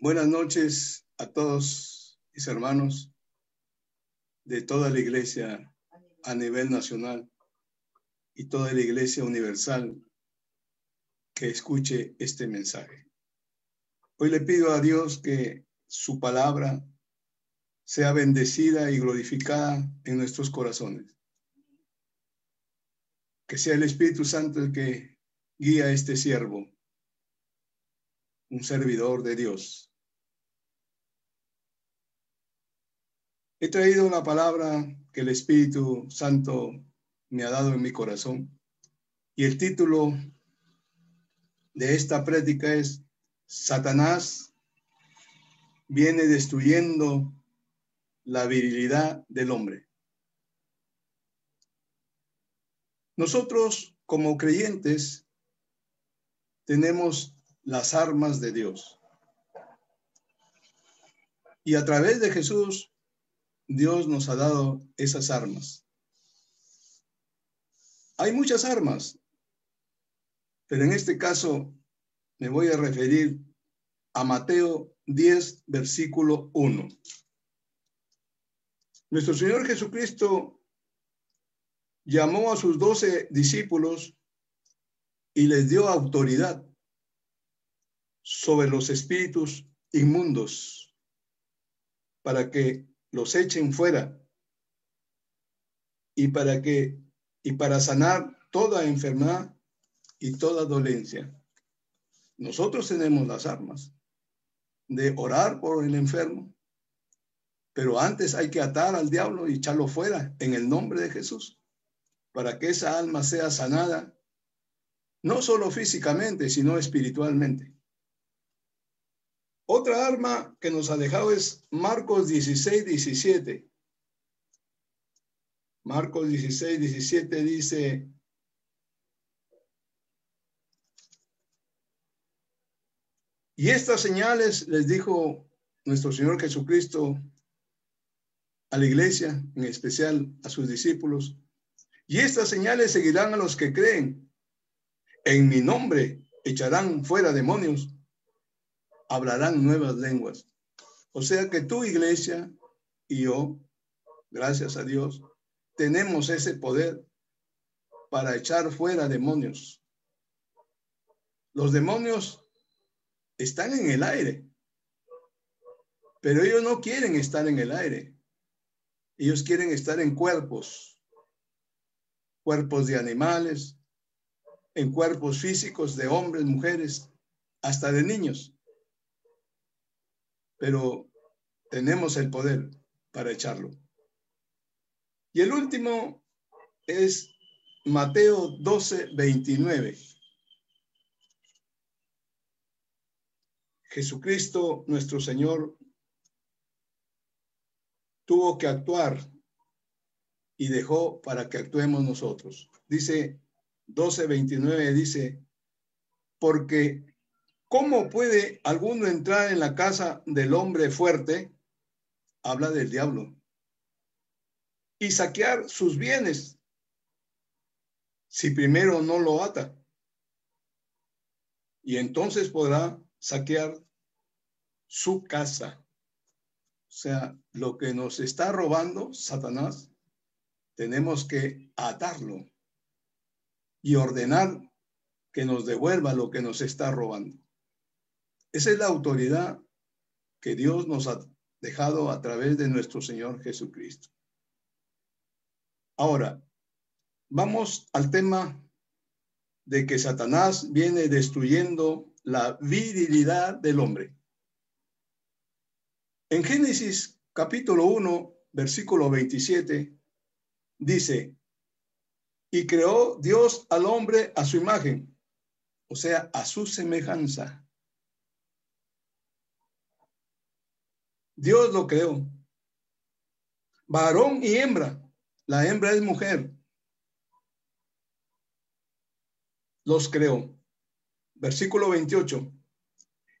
Buenas noches a todos mis hermanos de toda la iglesia a nivel nacional y toda la iglesia universal que escuche este mensaje. Hoy le pido a Dios que su palabra sea bendecida y glorificada en nuestros corazones. Que sea el Espíritu Santo el que guía a este siervo, un servidor de Dios He traído una palabra que el Espíritu Santo me ha dado en mi corazón. Y el título de esta prédica es Satanás viene destruyendo la virilidad del hombre. Nosotros como creyentes tenemos las armas de Dios. Y a través de Jesús Dios nos ha dado esas armas. Hay muchas armas, pero en este caso me voy a referir a Mateo 10, versículo 1. Nuestro Señor Jesucristo llamó a sus doce discípulos y les dio autoridad sobre los espíritus inmundos para que los echen fuera y para que y para sanar toda enfermedad y toda dolencia. Nosotros tenemos las armas de orar por el enfermo, pero antes hay que atar al diablo y echarlo fuera en el nombre de Jesús, para que esa alma sea sanada, no solo físicamente, sino espiritualmente. Otra arma que nos ha dejado es Marcos 16, 17. Marcos 16, 17 dice, y estas señales les dijo nuestro Señor Jesucristo a la iglesia, en especial a sus discípulos, y estas señales seguirán a los que creen. En mi nombre echarán fuera demonios hablarán nuevas lenguas. O sea que tu iglesia y yo, gracias a Dios, tenemos ese poder para echar fuera demonios. Los demonios están en el aire, pero ellos no quieren estar en el aire. Ellos quieren estar en cuerpos, cuerpos de animales, en cuerpos físicos de hombres, mujeres, hasta de niños pero tenemos el poder para echarlo. Y el último es Mateo 12, 29. Jesucristo, nuestro Señor, tuvo que actuar y dejó para que actuemos nosotros. Dice 12, 29, dice, porque ¿Cómo puede alguno entrar en la casa del hombre fuerte? Habla del diablo. Y saquear sus bienes si primero no lo ata. Y entonces podrá saquear su casa. O sea, lo que nos está robando Satanás, tenemos que atarlo y ordenar que nos devuelva lo que nos está robando. Esa es la autoridad que Dios nos ha dejado a través de nuestro Señor Jesucristo. Ahora, vamos al tema de que Satanás viene destruyendo la virilidad del hombre. En Génesis capítulo 1, versículo 27, dice, y creó Dios al hombre a su imagen, o sea, a su semejanza. Dios lo creó. Varón y hembra. La hembra es mujer. Los creó. Versículo 28.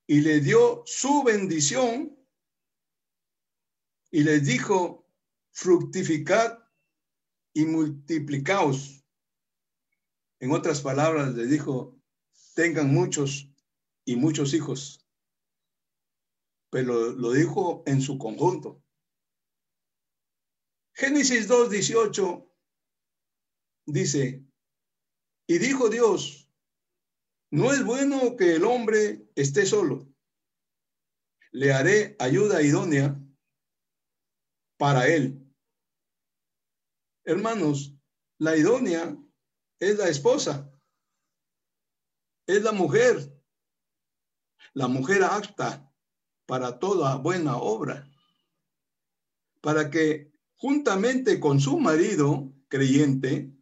Y le dio su bendición y les dijo, fructificad y multiplicaos. En otras palabras, le dijo, tengan muchos y muchos hijos. Pero lo dijo en su conjunto. Génesis 2.18 dice, y dijo Dios, no es bueno que el hombre esté solo. Le haré ayuda idónea para él. Hermanos, la idónea es la esposa, es la mujer, la mujer apta para toda buena obra, para que juntamente con su marido creyente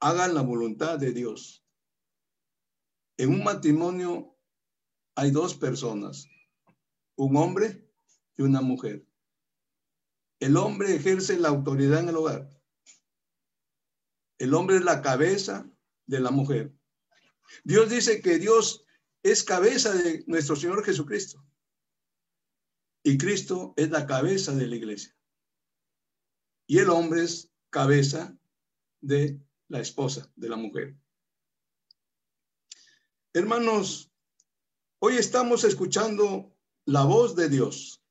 hagan la voluntad de Dios. En un matrimonio hay dos personas, un hombre y una mujer. El hombre ejerce la autoridad en el hogar. El hombre es la cabeza de la mujer. Dios dice que Dios es cabeza de nuestro Señor Jesucristo. Y Cristo es la cabeza de la iglesia. Y el hombre es cabeza de la esposa, de la mujer. Hermanos, hoy estamos escuchando la voz de Dios.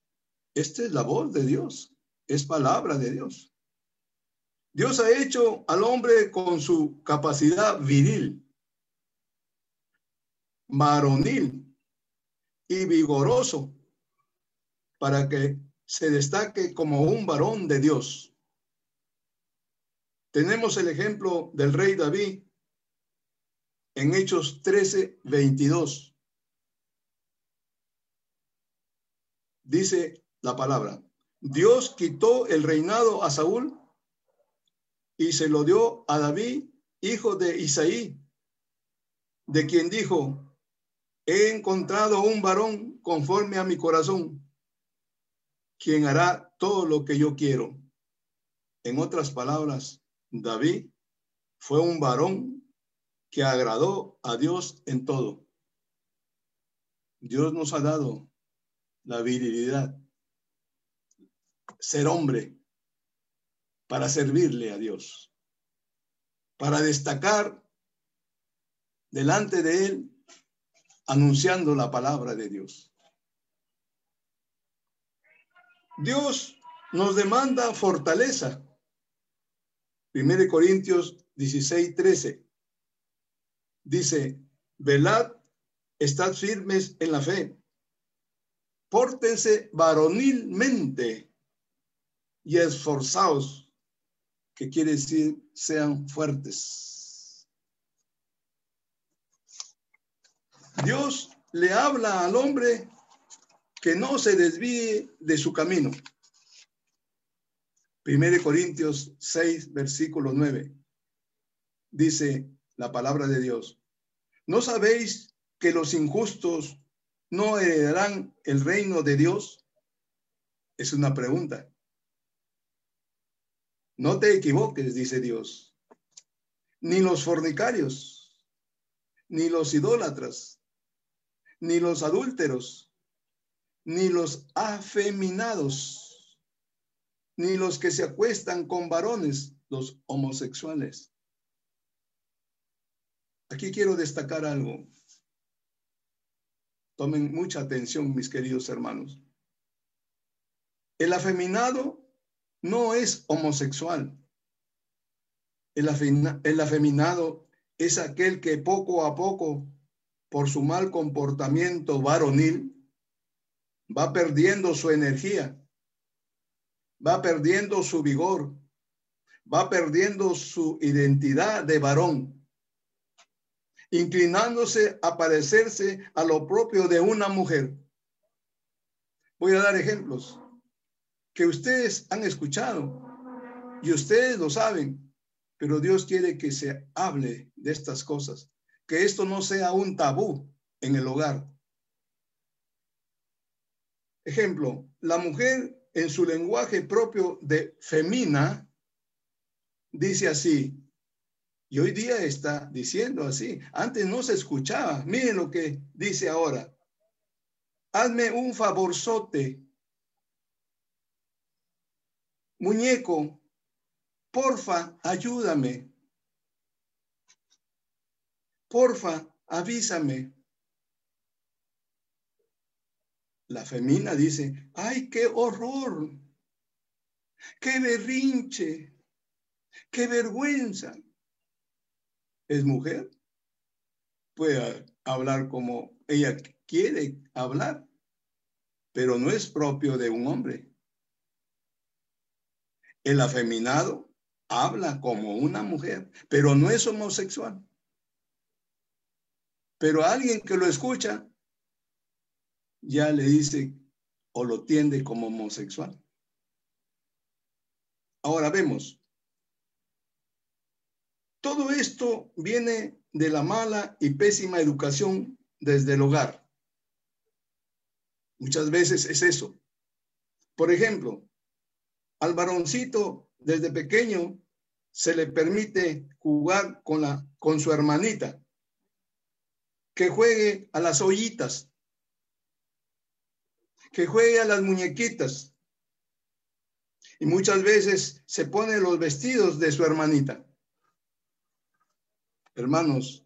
Esta es la voz de Dios, es palabra de Dios. Dios ha hecho al hombre con su capacidad viril, varonil y vigoroso para que se destaque como un varón de Dios. Tenemos el ejemplo del rey David en Hechos 13, 22. Dice la palabra, Dios quitó el reinado a Saúl y se lo dio a David, hijo de Isaí, de quien dijo, he encontrado un varón conforme a mi corazón, quien hará todo lo que yo quiero. En otras palabras, David fue un varón que agradó a Dios en todo. Dios nos ha dado la virilidad, ser hombre, para servirle a Dios, para destacar delante de Él, anunciando la palabra de Dios. Dios nos demanda fortaleza. 1 Corintios 16, 13. Dice, velad, estad firmes en la fe, pórtense varonilmente y esforzaos que quiere decir sean fuertes. Dios le habla al hombre que no se desvíe de su camino. 1 Corintios 6, versículo 9. Dice la palabra de Dios. ¿No sabéis que los injustos no heredarán el reino de Dios? Es una pregunta. No te equivoques, dice Dios. Ni los fornicarios, ni los idólatras, ni los adúlteros, ni los afeminados, ni los que se acuestan con varones, los homosexuales. Aquí quiero destacar algo. Tomen mucha atención, mis queridos hermanos. El afeminado no es homosexual. El, afeminado es aquel que poco a poco, por su mal comportamiento varonil, va perdiendo su energía, va perdiendo su vigor, va perdiendo su identidad de varón, inclinándose a parecerse a lo propio de una mujer. Voy a dar ejemplos que ustedes han escuchado y ustedes lo saben, pero Dios quiere que se hable de estas cosas, que esto no sea un tabú en el hogar. Ejemplo, la mujer en su lenguaje propio de femina dice así, y hoy día está diciendo así. Antes no se escuchaba. Miren lo que dice ahora. Hazme un favorzote muñeco, porfa, ayúdame. Porfa, avísame. La femina dice, ay, qué horror, qué berrinche, qué vergüenza. Es mujer, puede hablar como ella quiere hablar, pero no es propio de un hombre. El afeminado habla como una mujer, pero no es homosexual. Pero alguien que lo escucha ya le dice o lo tiende como homosexual. Ahora vemos, todo esto viene de la mala y pésima educación desde el hogar. Muchas veces es eso. Por ejemplo, al varoncito desde pequeño se le permite jugar con, la, con su hermanita, que juegue a las ollitas, que juegue a las muñequitas. Y muchas veces se pone los vestidos de su hermanita. Hermanos,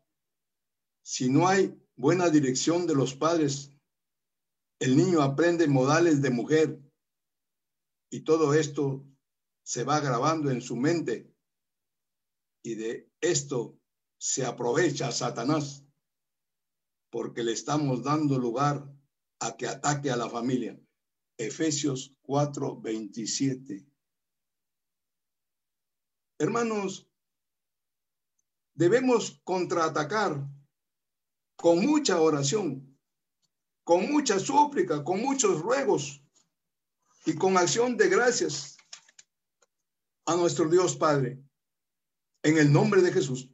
si no hay buena dirección de los padres, el niño aprende modales de mujer y todo esto se va grabando en su mente y de esto se aprovecha Satanás porque le estamos dando lugar a que ataque a la familia. Efesios 4, 27. Hermanos, debemos contraatacar con mucha oración, con mucha súplica, con muchos ruegos y con acción de gracias a nuestro Dios Padre, en el nombre de Jesús.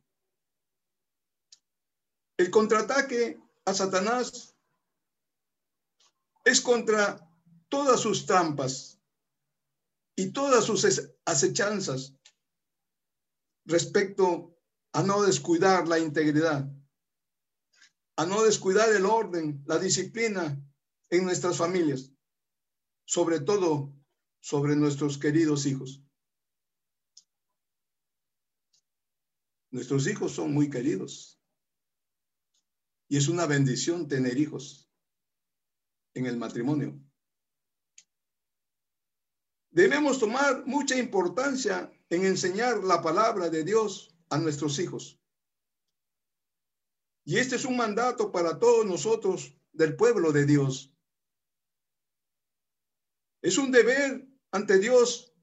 El contraataque a Satanás es contra todas sus trampas y todas sus acechanzas respecto a no descuidar la integridad, a no descuidar el orden, la disciplina en nuestras familias, sobre todo sobre nuestros queridos hijos. Nuestros hijos son muy queridos y es una bendición tener hijos en el matrimonio. Debemos tomar mucha importancia en enseñar la palabra de Dios a nuestros hijos. Y este es un mandato para todos nosotros del pueblo de Dios. Es un deber ante Dios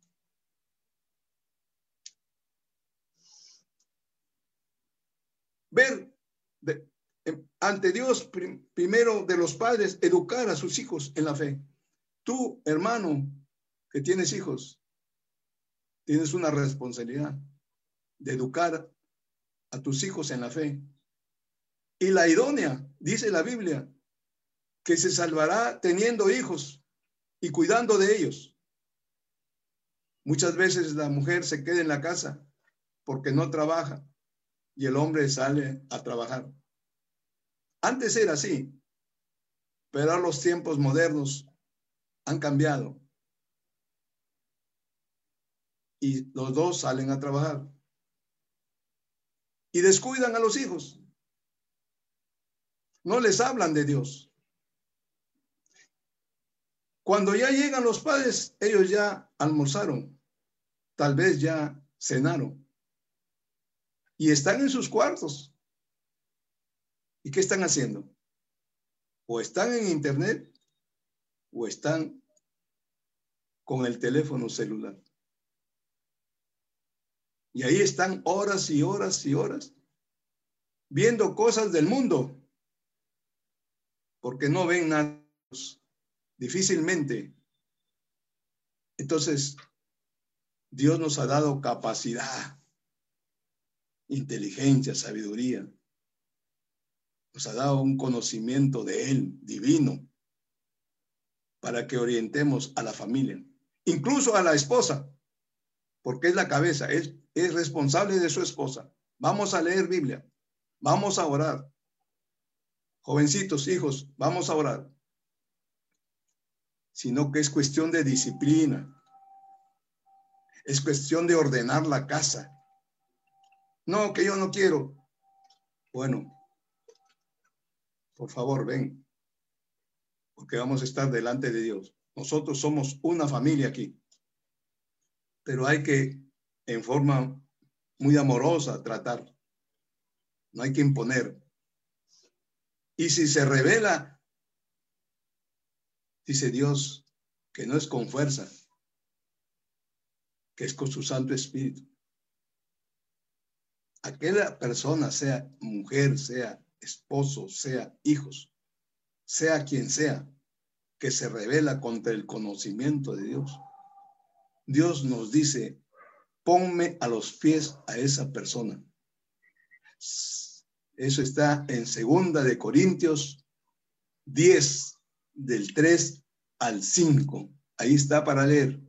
ver ante Dios primero de los padres, educar a sus hijos en la fe. Tú, hermano, que tienes hijos, tienes una responsabilidad de educar a tus hijos en la fe. Y la idónea, dice la Biblia, que se salvará teniendo hijos y cuidando de ellos. Muchas veces la mujer se queda en la casa porque no trabaja y el hombre sale a trabajar. Antes era así, pero los tiempos modernos han cambiado. Y los dos salen a trabajar. Y descuidan a los hijos. No les hablan de Dios. Cuando ya llegan los padres, ellos ya almorzaron, tal vez ya cenaron. Y están en sus cuartos ¿Y qué están haciendo? O están en internet o están con el teléfono celular. Y ahí están horas y horas y horas viendo cosas del mundo, porque no ven nada difícilmente. Entonces, Dios nos ha dado capacidad, inteligencia, sabiduría nos ha dado un conocimiento de Él divino para que orientemos a la familia, incluso a la esposa, porque es la cabeza, es, es responsable de su esposa. Vamos a leer Biblia, vamos a orar. Jovencitos, hijos, vamos a orar. Sino que es cuestión de disciplina, es cuestión de ordenar la casa. No, que yo no quiero. Bueno, por favor, ven. porque vamos a estar delante de Dios. Nosotros somos una familia aquí, pero hay que en forma muy amorosa tratar. No hay que imponer. Y si se revela, dice Dios, que no es con fuerza, que es con su Santo Espíritu. Aquella persona, sea mujer, sea esposo, sea hijos, sea quien sea, que se revela contra el conocimiento de Dios. Dios nos dice, ponme a los pies a esa persona. Eso está en segunda de Corintios 10, del 3 al 5. Ahí está para leer.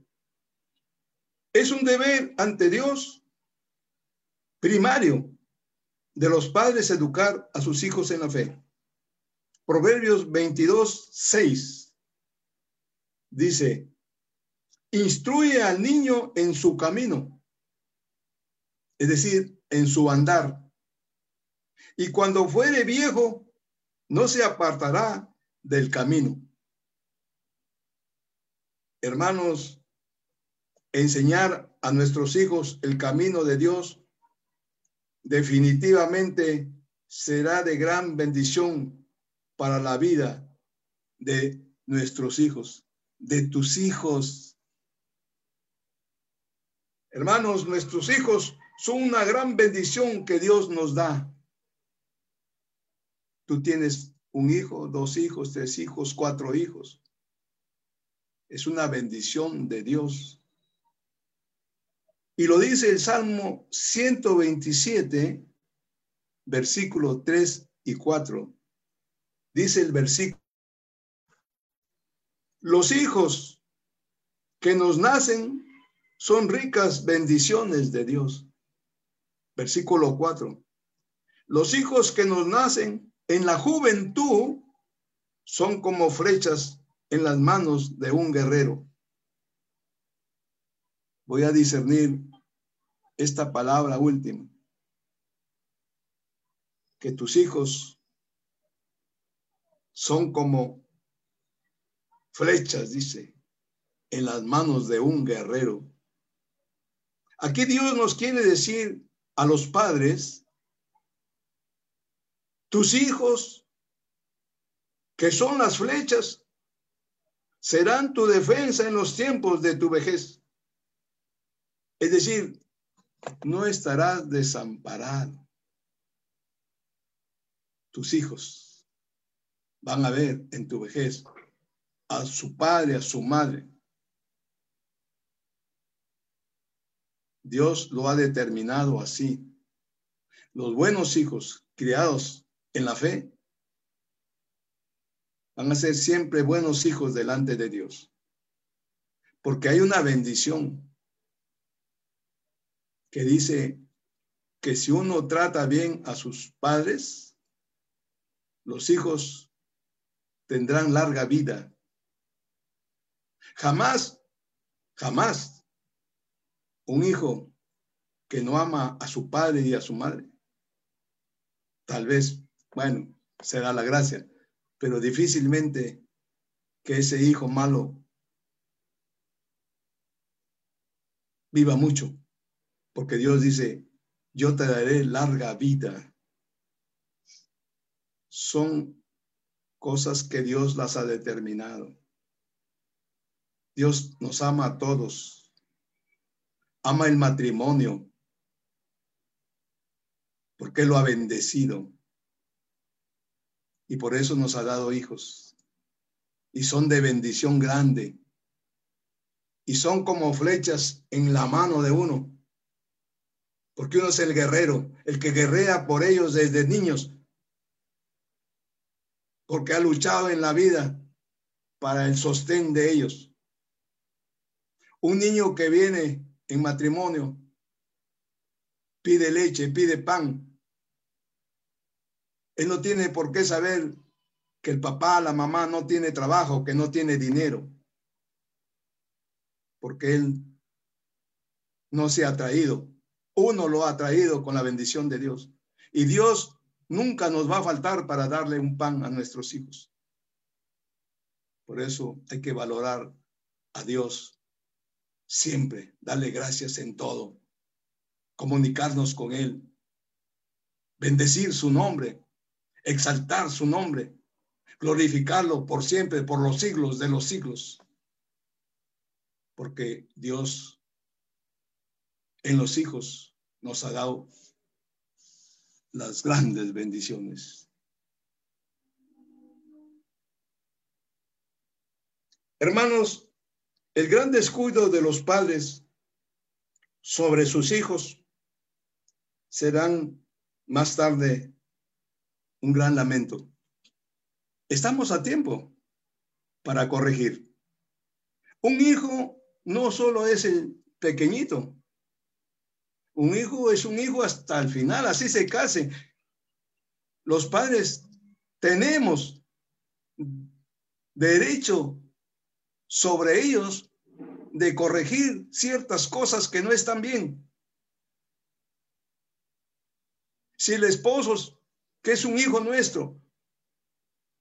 Es un deber ante Dios primario de los padres educar a sus hijos en la fe. Proverbios 22, 6 dice, instruye al niño en su camino, es decir, en su andar. Y cuando fuere viejo, no se apartará del camino. Hermanos, enseñar a nuestros hijos el camino de Dios definitivamente será de gran bendición para la vida de nuestros hijos, de tus hijos. Hermanos, nuestros hijos son una gran bendición que Dios nos da. Tú tienes un hijo, dos hijos, tres hijos, cuatro hijos. Es una bendición de Dios. Y lo dice el Salmo 127, versículo 3 y 4. Dice el versículo, los hijos que nos nacen son ricas bendiciones de Dios. Versículo 4. Los hijos que nos nacen en la juventud son como flechas en las manos de un guerrero. Voy a discernir esta palabra última. Que tus hijos son como flechas, dice, en las manos de un guerrero. Aquí Dios nos quiere decir a los padres, tus hijos, que son las flechas, serán tu defensa en los tiempos de tu vejez. Es decir, no estarás desamparado. Tus hijos van a ver en tu vejez a su padre, a su madre. Dios lo ha determinado así. Los buenos hijos criados en la fe van a ser siempre buenos hijos delante de Dios. Porque hay una bendición que dice que si uno trata bien a sus padres, los hijos tendrán larga vida. Jamás, jamás un hijo que no ama a su padre y a su madre, tal vez, bueno, será la gracia, pero difícilmente que ese hijo malo viva mucho porque Dios dice, yo te daré larga vida. Son cosas que Dios las ha determinado. Dios nos ama a todos. Ama el matrimonio porque lo ha bendecido. Y por eso nos ha dado hijos. Y son de bendición grande. Y son como flechas en la mano de uno porque uno es el guerrero, el que guerrea por ellos desde niños, porque ha luchado en la vida para el sostén de ellos. Un niño que viene en matrimonio pide leche, pide pan. Él no tiene por qué saber que el papá, la mamá no tiene trabajo, que no tiene dinero, porque él no se ha traído uno lo ha traído con la bendición de Dios. Y Dios nunca nos va a faltar para darle un pan a nuestros hijos. Por eso hay que valorar a Dios siempre, darle gracias en todo, comunicarnos con Él, bendecir su nombre, exaltar su nombre, glorificarlo por siempre, por los siglos de los siglos. Porque Dios en los hijos nos ha dado las grandes bendiciones. Hermanos, el gran descuido de los padres sobre sus hijos serán más tarde un gran lamento. Estamos a tiempo para corregir. Un hijo no solo es el pequeñito, un hijo es un hijo hasta el final, así se case. Los padres tenemos derecho sobre ellos de corregir ciertas cosas que no están bien. Si el esposo, que es un hijo nuestro,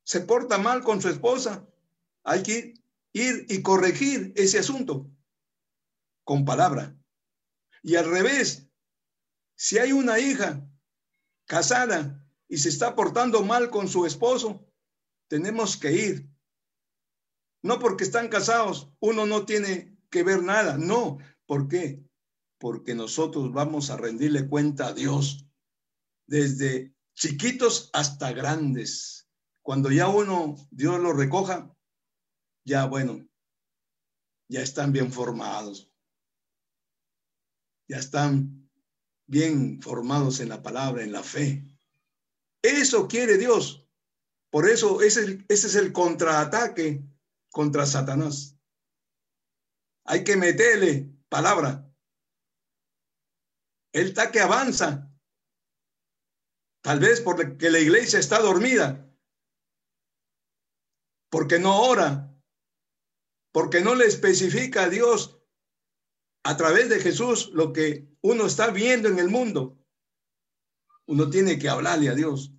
se porta mal con su esposa, hay que ir y corregir ese asunto con palabra. Y al revés, si hay una hija casada y se está portando mal con su esposo, tenemos que ir. No porque están casados, uno no tiene que ver nada. No, ¿por qué? Porque nosotros vamos a rendirle cuenta a Dios desde chiquitos hasta grandes. Cuando ya uno, Dios lo recoja, ya bueno, ya están bien formados ya están bien formados en la palabra, en la fe. Eso quiere Dios. Por eso ese, ese es el contraataque contra Satanás. Hay que meterle palabra. El está que avanza. Tal vez porque la iglesia está dormida. Porque no ora. Porque no le especifica a Dios a través de Jesús lo que uno está viendo en el mundo. Uno tiene que hablarle a Dios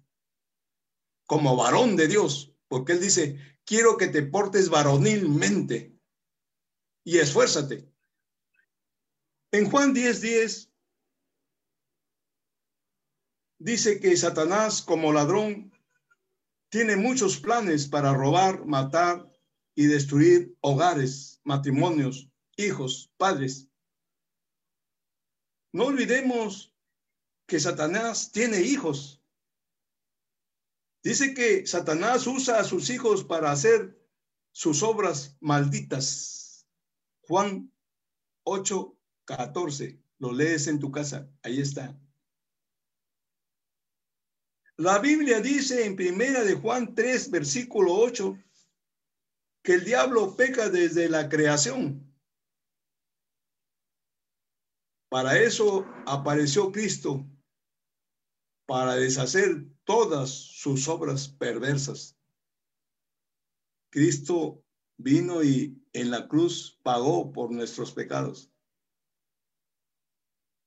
como varón de Dios, porque Él dice, quiero que te portes varonilmente y esfuérzate. En Juan 10:10 10, dice que Satanás como ladrón tiene muchos planes para robar, matar y destruir hogares, matrimonios, hijos, padres. No olvidemos que Satanás tiene hijos. Dice que Satanás usa a sus hijos para hacer sus obras malditas. Juan 8, 14. Lo lees en tu casa. Ahí está. La Biblia dice en primera de Juan 3, versículo 8, que el diablo peca desde la creación. Para eso apareció Cristo, para deshacer todas sus obras perversas. Cristo vino y en la cruz pagó por nuestros pecados,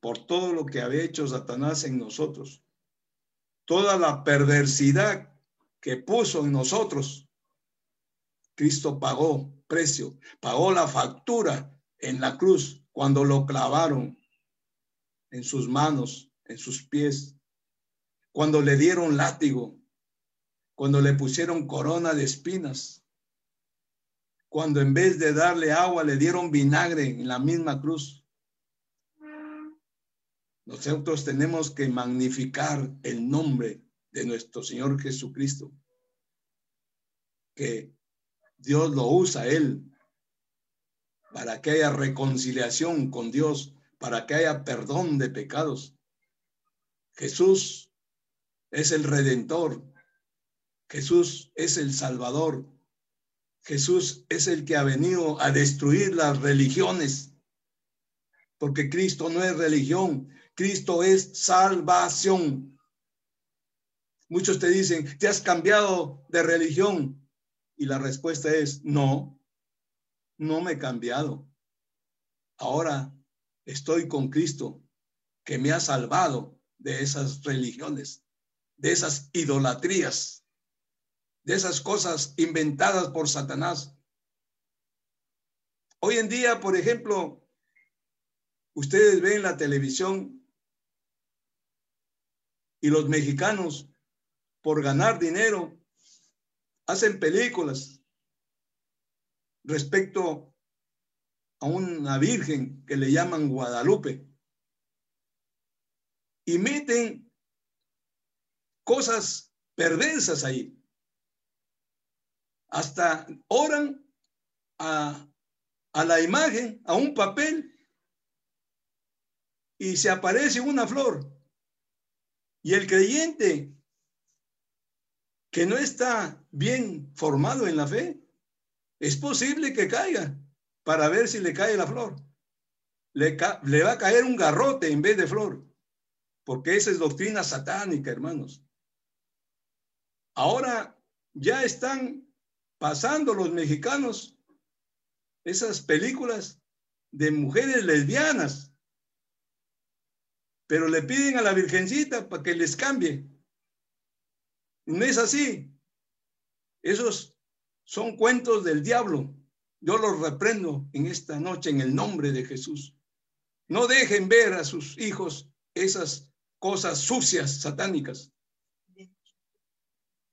por todo lo que había hecho Satanás en nosotros, toda la perversidad que puso en nosotros. Cristo pagó precio, pagó la factura en la cruz cuando lo clavaron en sus manos, en sus pies, cuando le dieron látigo, cuando le pusieron corona de espinas, cuando en vez de darle agua le dieron vinagre en la misma cruz. Nosotros tenemos que magnificar el nombre de nuestro Señor Jesucristo, que Dios lo usa Él para que haya reconciliación con Dios para que haya perdón de pecados. Jesús es el redentor. Jesús es el salvador. Jesús es el que ha venido a destruir las religiones. Porque Cristo no es religión, Cristo es salvación. Muchos te dicen, ¿te has cambiado de religión? Y la respuesta es, no, no me he cambiado. Ahora estoy con Cristo, que me ha salvado de esas religiones, de esas idolatrías, de esas cosas inventadas por Satanás, Hoy en día, por ejemplo, ustedes ven la televisión y los mexicanos, por ganar dinero, hacen películas respecto a una virgen que le llaman Guadalupe y meten cosas perversas ahí. Hasta oran a, a la imagen, a un papel, y se aparece una flor. Y el creyente que no está bien formado en la fe, es posible que caiga para ver si le cae la flor. Le, le va a caer un garrote en vez de flor, porque esa es doctrina satánica, hermanos. Ahora ya están pasando los mexicanos esas películas de mujeres lesbianas, pero le piden a la Virgencita para que les cambie. No es así. Esos son cuentos del diablo. Yo los reprendo en esta noche en el nombre de Jesús. No dejen ver a sus hijos esas cosas sucias, satánicas.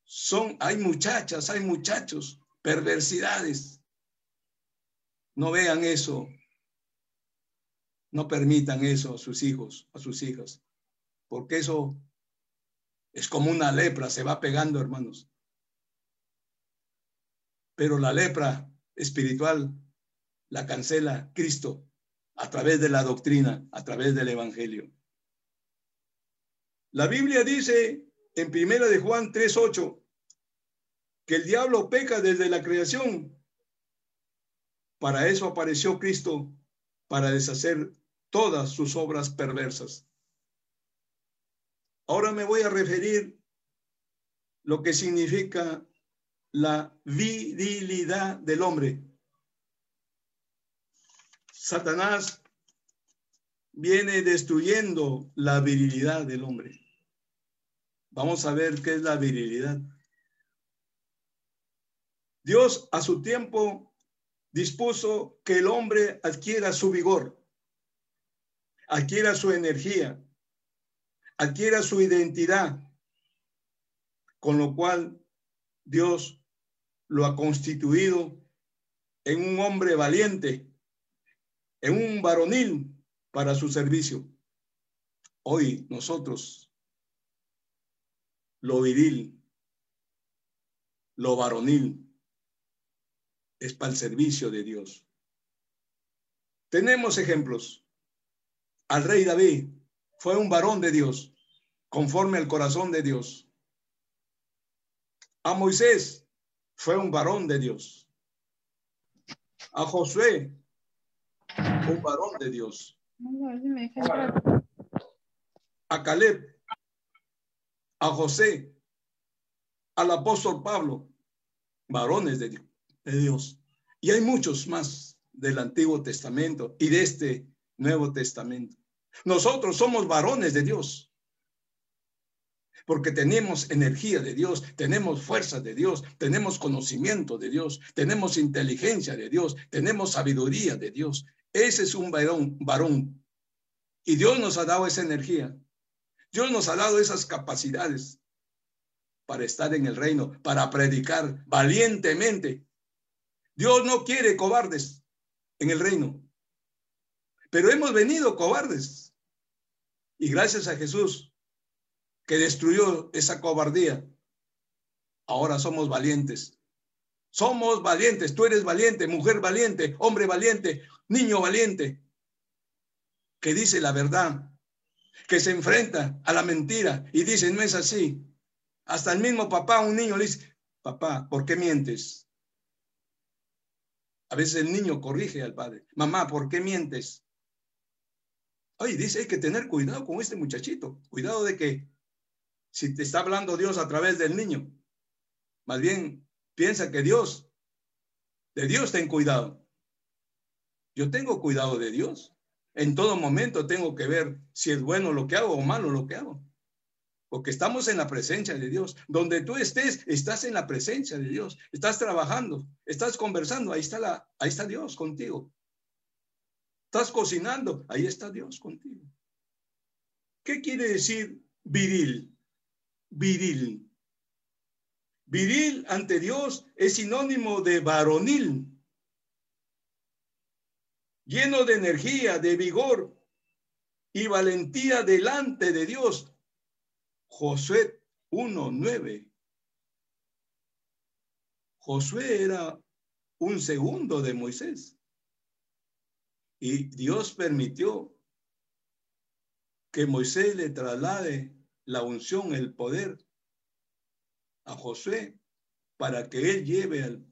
Son, hay muchachas, hay muchachos, perversidades. No vean eso. No permitan eso a sus hijos, a sus hijas, porque eso es como una lepra, se va pegando, hermanos. Pero la lepra espiritual la cancela Cristo a través de la doctrina, a través del Evangelio. La Biblia dice en primera de Juan 3:8 que el diablo peca desde la creación. Para eso apareció Cristo, para deshacer todas sus obras perversas. Ahora me voy a referir lo que significa la virilidad del hombre. Satanás viene destruyendo la virilidad del hombre. Vamos a ver qué es la virilidad. Dios a su tiempo dispuso que el hombre adquiera su vigor, adquiera su energía, adquiera su identidad, con lo cual Dios lo ha constituido en un hombre valiente, en un varonil para su servicio. Hoy nosotros, lo viril, lo varonil, es para el servicio de Dios. Tenemos ejemplos. Al rey David fue un varón de Dios, conforme al corazón de Dios. A Moisés fue un varón de Dios. A Josué, un varón de Dios. A Caleb, a José, al apóstol Pablo, varones de Dios de Dios. Y hay muchos más del Antiguo Testamento y de este Nuevo Testamento. Nosotros somos varones de Dios. Porque tenemos energía de Dios, tenemos fuerza de Dios, tenemos conocimiento de Dios, tenemos inteligencia de Dios, tenemos sabiduría de Dios. Ese es un varón, varón. Y Dios nos ha dado esa energía. Dios nos ha dado esas capacidades para estar en el reino, para predicar valientemente Dios no quiere cobardes en el reino. Pero hemos venido cobardes. Y gracias a Jesús, que destruyó esa cobardía, ahora somos valientes. Somos valientes. Tú eres valiente, mujer valiente, hombre valiente, niño valiente, que dice la verdad, que se enfrenta a la mentira y dice, no es así. Hasta el mismo papá, un niño le dice, papá, ¿por qué mientes? A veces el niño corrige al padre. Mamá, ¿por qué mientes? Ay, dice, hay que tener cuidado con este muchachito. Cuidado de que si te está hablando Dios a través del niño, más bien piensa que Dios, de Dios ten cuidado. Yo tengo cuidado de Dios. En todo momento tengo que ver si es bueno lo que hago o malo lo que hago porque estamos en la presencia de Dios. Donde tú estés, estás en la presencia de Dios. Estás trabajando, estás conversando, ahí está la ahí está Dios contigo. Estás cocinando, ahí está Dios contigo. ¿Qué quiere decir viril? Viril. Viril ante Dios es sinónimo de varonil, lleno de energía, de vigor y valentía delante de Dios. Josué 1.9. Josué era un segundo de Moisés. Y Dios permitió que Moisés le traslade la unción, el poder a Josué para que él lleve al,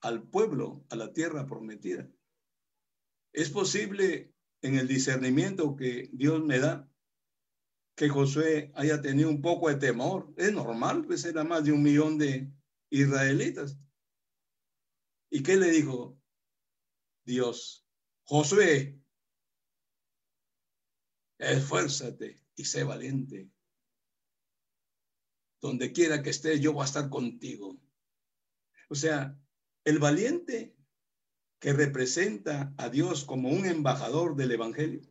al pueblo a la tierra prometida. Es posible en el discernimiento que Dios me da que Josué haya tenido un poco de temor. Es normal, pues era más de un millón de israelitas. ¿Y qué le dijo Dios? Josué, esfuérzate y sé valiente. Donde quiera que estés, yo voy a estar contigo. O sea, el valiente que representa a Dios como un embajador del Evangelio.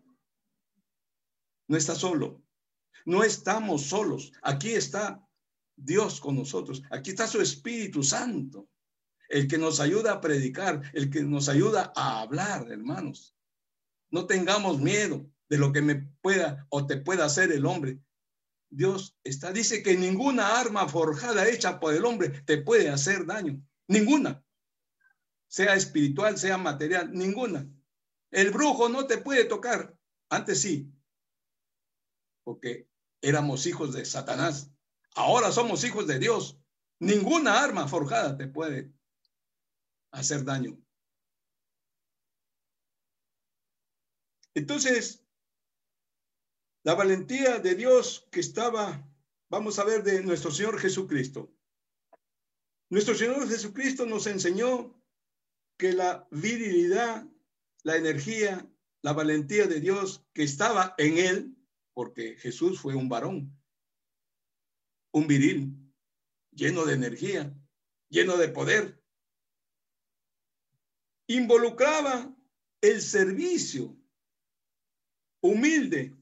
No está solo, no estamos solos. Aquí está Dios con nosotros, aquí está su Espíritu Santo, el que nos ayuda a predicar, el que nos ayuda a hablar, hermanos. No tengamos miedo de lo que me pueda o te pueda hacer el hombre. Dios está, dice que ninguna arma forjada hecha por el hombre te puede hacer daño. Ninguna sea espiritual, sea material, ninguna. El brujo no te puede tocar. Antes sí, porque éramos hijos de Satanás. Ahora somos hijos de Dios. Ninguna arma forjada te puede hacer daño. Entonces, la valentía de Dios que estaba, vamos a ver, de nuestro Señor Jesucristo. Nuestro Señor Jesucristo nos enseñó que la virilidad, la energía, la valentía de Dios que estaba en él, porque Jesús fue un varón, un viril, lleno de energía, lleno de poder, involucraba el servicio humilde,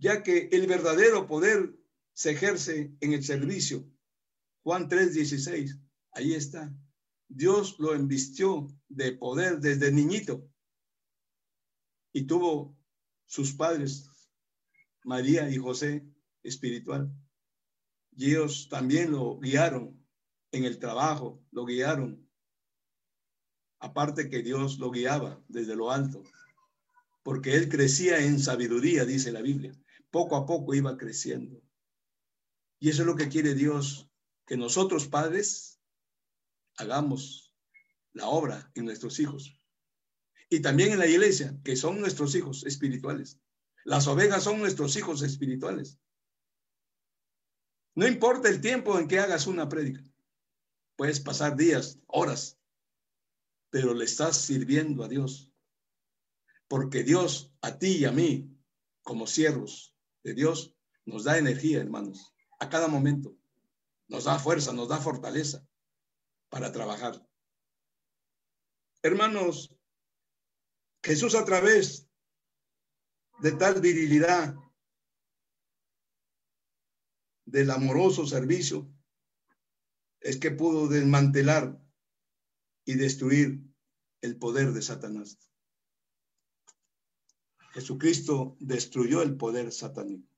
ya que el verdadero poder se ejerce en el servicio. Juan 3:16, ahí está. Dios lo embistió de poder desde niñito y tuvo sus padres, María y José, espiritual. Y ellos también lo guiaron en el trabajo, lo guiaron. Aparte que Dios lo guiaba desde lo alto, porque él crecía en sabiduría, dice la Biblia. Poco a poco iba creciendo. Y eso es lo que quiere Dios, que nosotros padres hagamos la obra en nuestros hijos. Y también en la iglesia, que son nuestros hijos espirituales. Las ovejas son nuestros hijos espirituales. No importa el tiempo en que hagas una prédica. Puedes pasar días, horas, pero le estás sirviendo a Dios. Porque Dios, a ti y a mí, como siervos de Dios, nos da energía, hermanos, a cada momento. Nos da fuerza, nos da fortaleza para trabajar. Hermanos, Jesús a través de tal virilidad, del amoroso servicio, es que pudo desmantelar y destruir el poder de Satanás. Jesucristo destruyó el poder satánico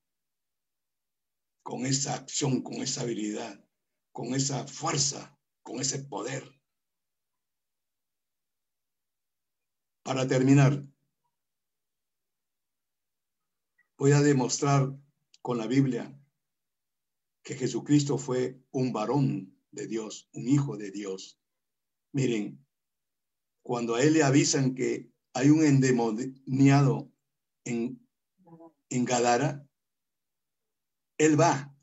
con esa acción, con esa habilidad, con esa fuerza con ese poder. Para terminar, voy a demostrar con la Biblia que Jesucristo fue un varón de Dios, un hijo de Dios. Miren, cuando a él le avisan que hay un endemoniado en, en Gadara, él va.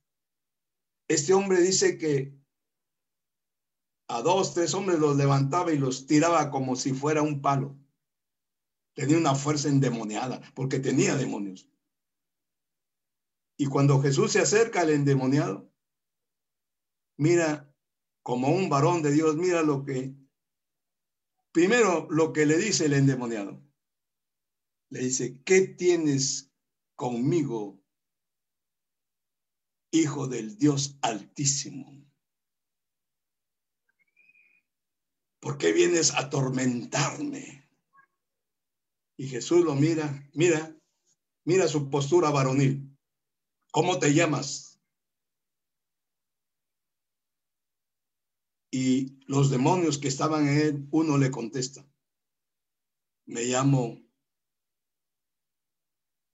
Este hombre dice que a dos, tres hombres los levantaba y los tiraba como si fuera un palo. Tenía una fuerza endemoniada porque tenía demonios. Y cuando Jesús se acerca al endemoniado, mira como un varón de Dios, mira lo que, primero lo que le dice el endemoniado. Le dice, ¿qué tienes conmigo, hijo del Dios altísimo? ¿Por qué vienes a atormentarme? Y Jesús lo mira, mira, mira su postura varonil. ¿Cómo te llamas? Y los demonios que estaban en él, uno le contesta, me llamo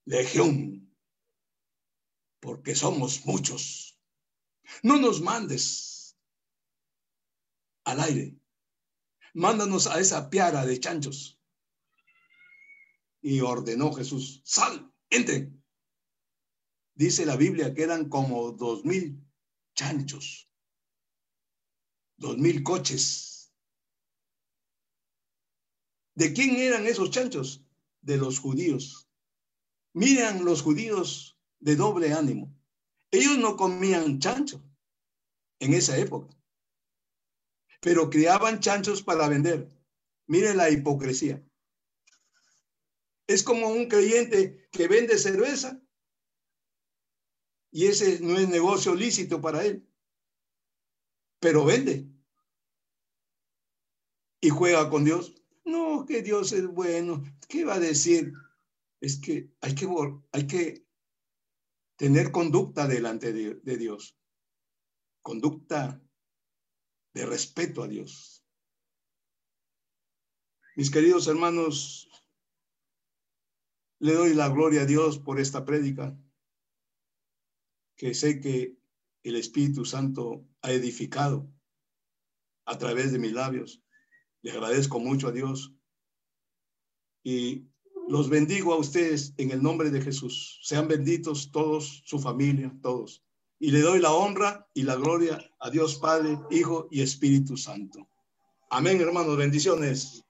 Legión, porque somos muchos. No nos mandes al aire, mándanos a esa piara de chanchos. Y ordenó Jesús, sal, entre. Dice la Biblia que eran como dos mil chanchos, dos mil coches. ¿De quién eran esos chanchos? De los judíos. Miren los judíos de doble ánimo. Ellos no comían chancho en esa época pero criaban chanchos para vender. Mire la hipocresía. Es como un creyente que vende cerveza y ese no es negocio lícito para él, pero vende y juega con Dios. No, que Dios es bueno. ¿Qué va a decir? Es que hay que, hay que tener conducta delante de, de Dios. Conducta de respeto a Dios. Mis queridos hermanos, le doy la gloria a Dios por esta prédica, que sé que el Espíritu Santo ha edificado a través de mis labios. Le agradezco mucho a Dios y los bendigo a ustedes en el nombre de Jesús. Sean benditos todos, su familia, todos y le doy la honra y la gloria a Dios Padre, Hijo y Espíritu Santo. Amén, hermanos, bendiciones.